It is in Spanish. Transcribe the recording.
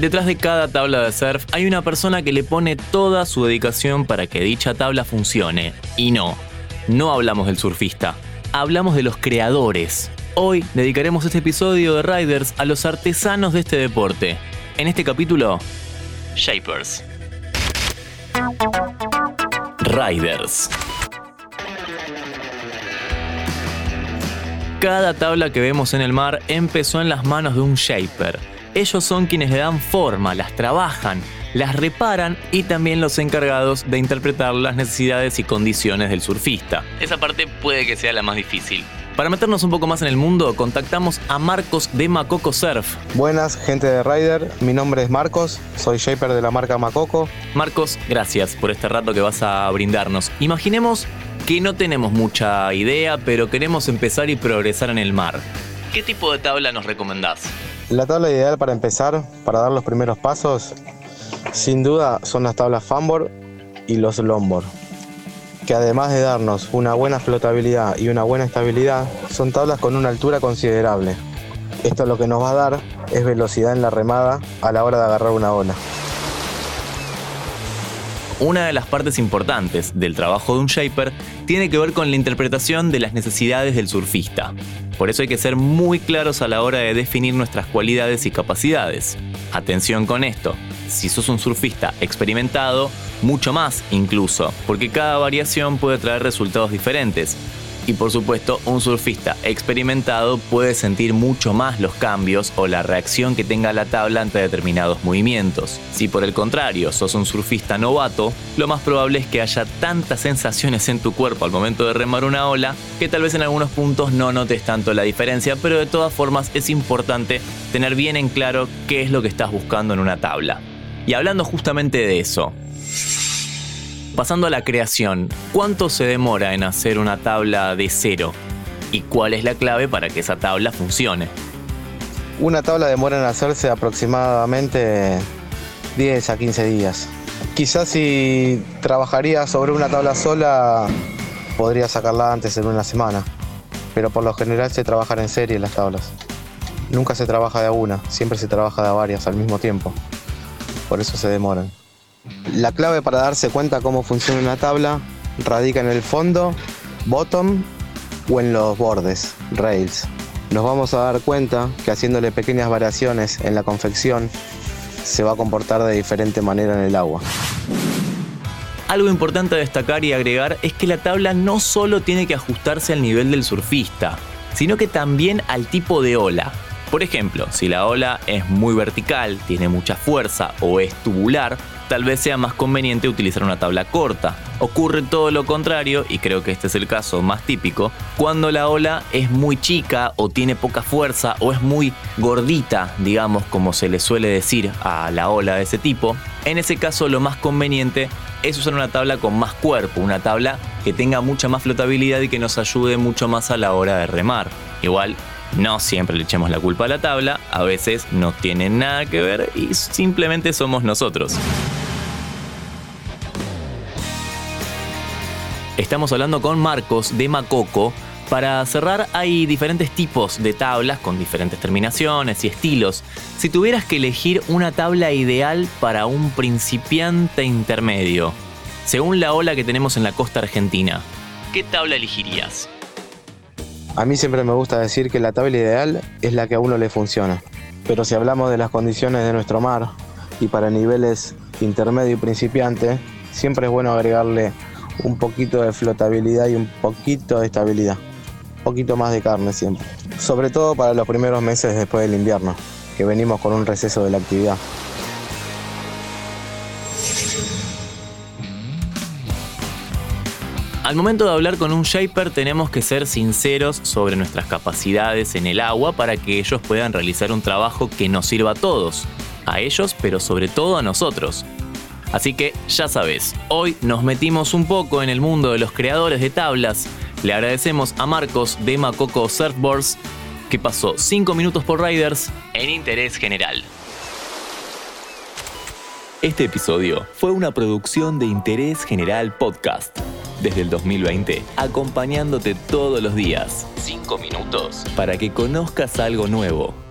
Detrás de cada tabla de surf hay una persona que le pone toda su dedicación para que dicha tabla funcione. Y no, no hablamos del surfista, hablamos de los creadores. Hoy dedicaremos este episodio de Riders a los artesanos de este deporte. En este capítulo, Shapers. Riders. Cada tabla que vemos en el mar empezó en las manos de un shaper. Ellos son quienes le dan forma, las trabajan, las reparan y también los encargados de interpretar las necesidades y condiciones del surfista. Esa parte puede que sea la más difícil. Para meternos un poco más en el mundo, contactamos a Marcos de Macoco Surf. Buenas, gente de Rider. Mi nombre es Marcos, soy shaper de la marca Macoco. Marcos, gracias por este rato que vas a brindarnos. Imaginemos que no tenemos mucha idea, pero queremos empezar y progresar en el mar. ¿Qué tipo de tabla nos recomendás? La tabla ideal para empezar, para dar los primeros pasos, sin duda son las tablas Fanboard y los Longboard, que además de darnos una buena flotabilidad y una buena estabilidad, son tablas con una altura considerable. Esto lo que nos va a dar es velocidad en la remada a la hora de agarrar una ola. Una de las partes importantes del trabajo de un shaper tiene que ver con la interpretación de las necesidades del surfista. Por eso hay que ser muy claros a la hora de definir nuestras cualidades y capacidades. Atención con esto, si sos un surfista experimentado, mucho más incluso, porque cada variación puede traer resultados diferentes. Y por supuesto, un surfista experimentado puede sentir mucho más los cambios o la reacción que tenga la tabla ante determinados movimientos. Si por el contrario sos un surfista novato, lo más probable es que haya tantas sensaciones en tu cuerpo al momento de remar una ola que tal vez en algunos puntos no notes tanto la diferencia, pero de todas formas es importante tener bien en claro qué es lo que estás buscando en una tabla. Y hablando justamente de eso, Pasando a la creación, ¿cuánto se demora en hacer una tabla de cero? ¿Y cuál es la clave para que esa tabla funcione? Una tabla demora en hacerse aproximadamente 10 a 15 días. Quizás si trabajaría sobre una tabla sola, podría sacarla antes en una semana. Pero por lo general se trabajan en serie las tablas. Nunca se trabaja de una, siempre se trabaja de varias al mismo tiempo. Por eso se demoran. La clave para darse cuenta cómo funciona una tabla radica en el fondo, bottom o en los bordes, rails. Nos vamos a dar cuenta que haciéndole pequeñas variaciones en la confección se va a comportar de diferente manera en el agua. Algo importante a destacar y agregar es que la tabla no solo tiene que ajustarse al nivel del surfista, sino que también al tipo de ola. Por ejemplo, si la ola es muy vertical, tiene mucha fuerza o es tubular, tal vez sea más conveniente utilizar una tabla corta. Ocurre todo lo contrario, y creo que este es el caso más típico, cuando la ola es muy chica o tiene poca fuerza o es muy gordita, digamos como se le suele decir a la ola de ese tipo. En ese caso lo más conveniente es usar una tabla con más cuerpo, una tabla que tenga mucha más flotabilidad y que nos ayude mucho más a la hora de remar. Igual no siempre le echemos la culpa a la tabla, a veces no tiene nada que ver y simplemente somos nosotros. Estamos hablando con Marcos de Macoco. Para cerrar, hay diferentes tipos de tablas con diferentes terminaciones y estilos. Si tuvieras que elegir una tabla ideal para un principiante intermedio, según la ola que tenemos en la costa argentina, ¿qué tabla elegirías? A mí siempre me gusta decir que la tabla ideal es la que a uno le funciona. Pero si hablamos de las condiciones de nuestro mar y para niveles intermedio y principiante, siempre es bueno agregarle un poquito de flotabilidad y un poquito de estabilidad. Un poquito más de carne siempre. Sobre todo para los primeros meses después del invierno, que venimos con un receso de la actividad. Al momento de hablar con un shaper tenemos que ser sinceros sobre nuestras capacidades en el agua para que ellos puedan realizar un trabajo que nos sirva a todos, a ellos pero sobre todo a nosotros. Así que ya sabes, hoy nos metimos un poco en el mundo de los creadores de tablas. Le agradecemos a Marcos de Macoco Surfboards que pasó 5 minutos por Riders en interés general. Este episodio fue una producción de Interés General Podcast desde el 2020, acompañándote todos los días. 5 minutos para que conozcas algo nuevo.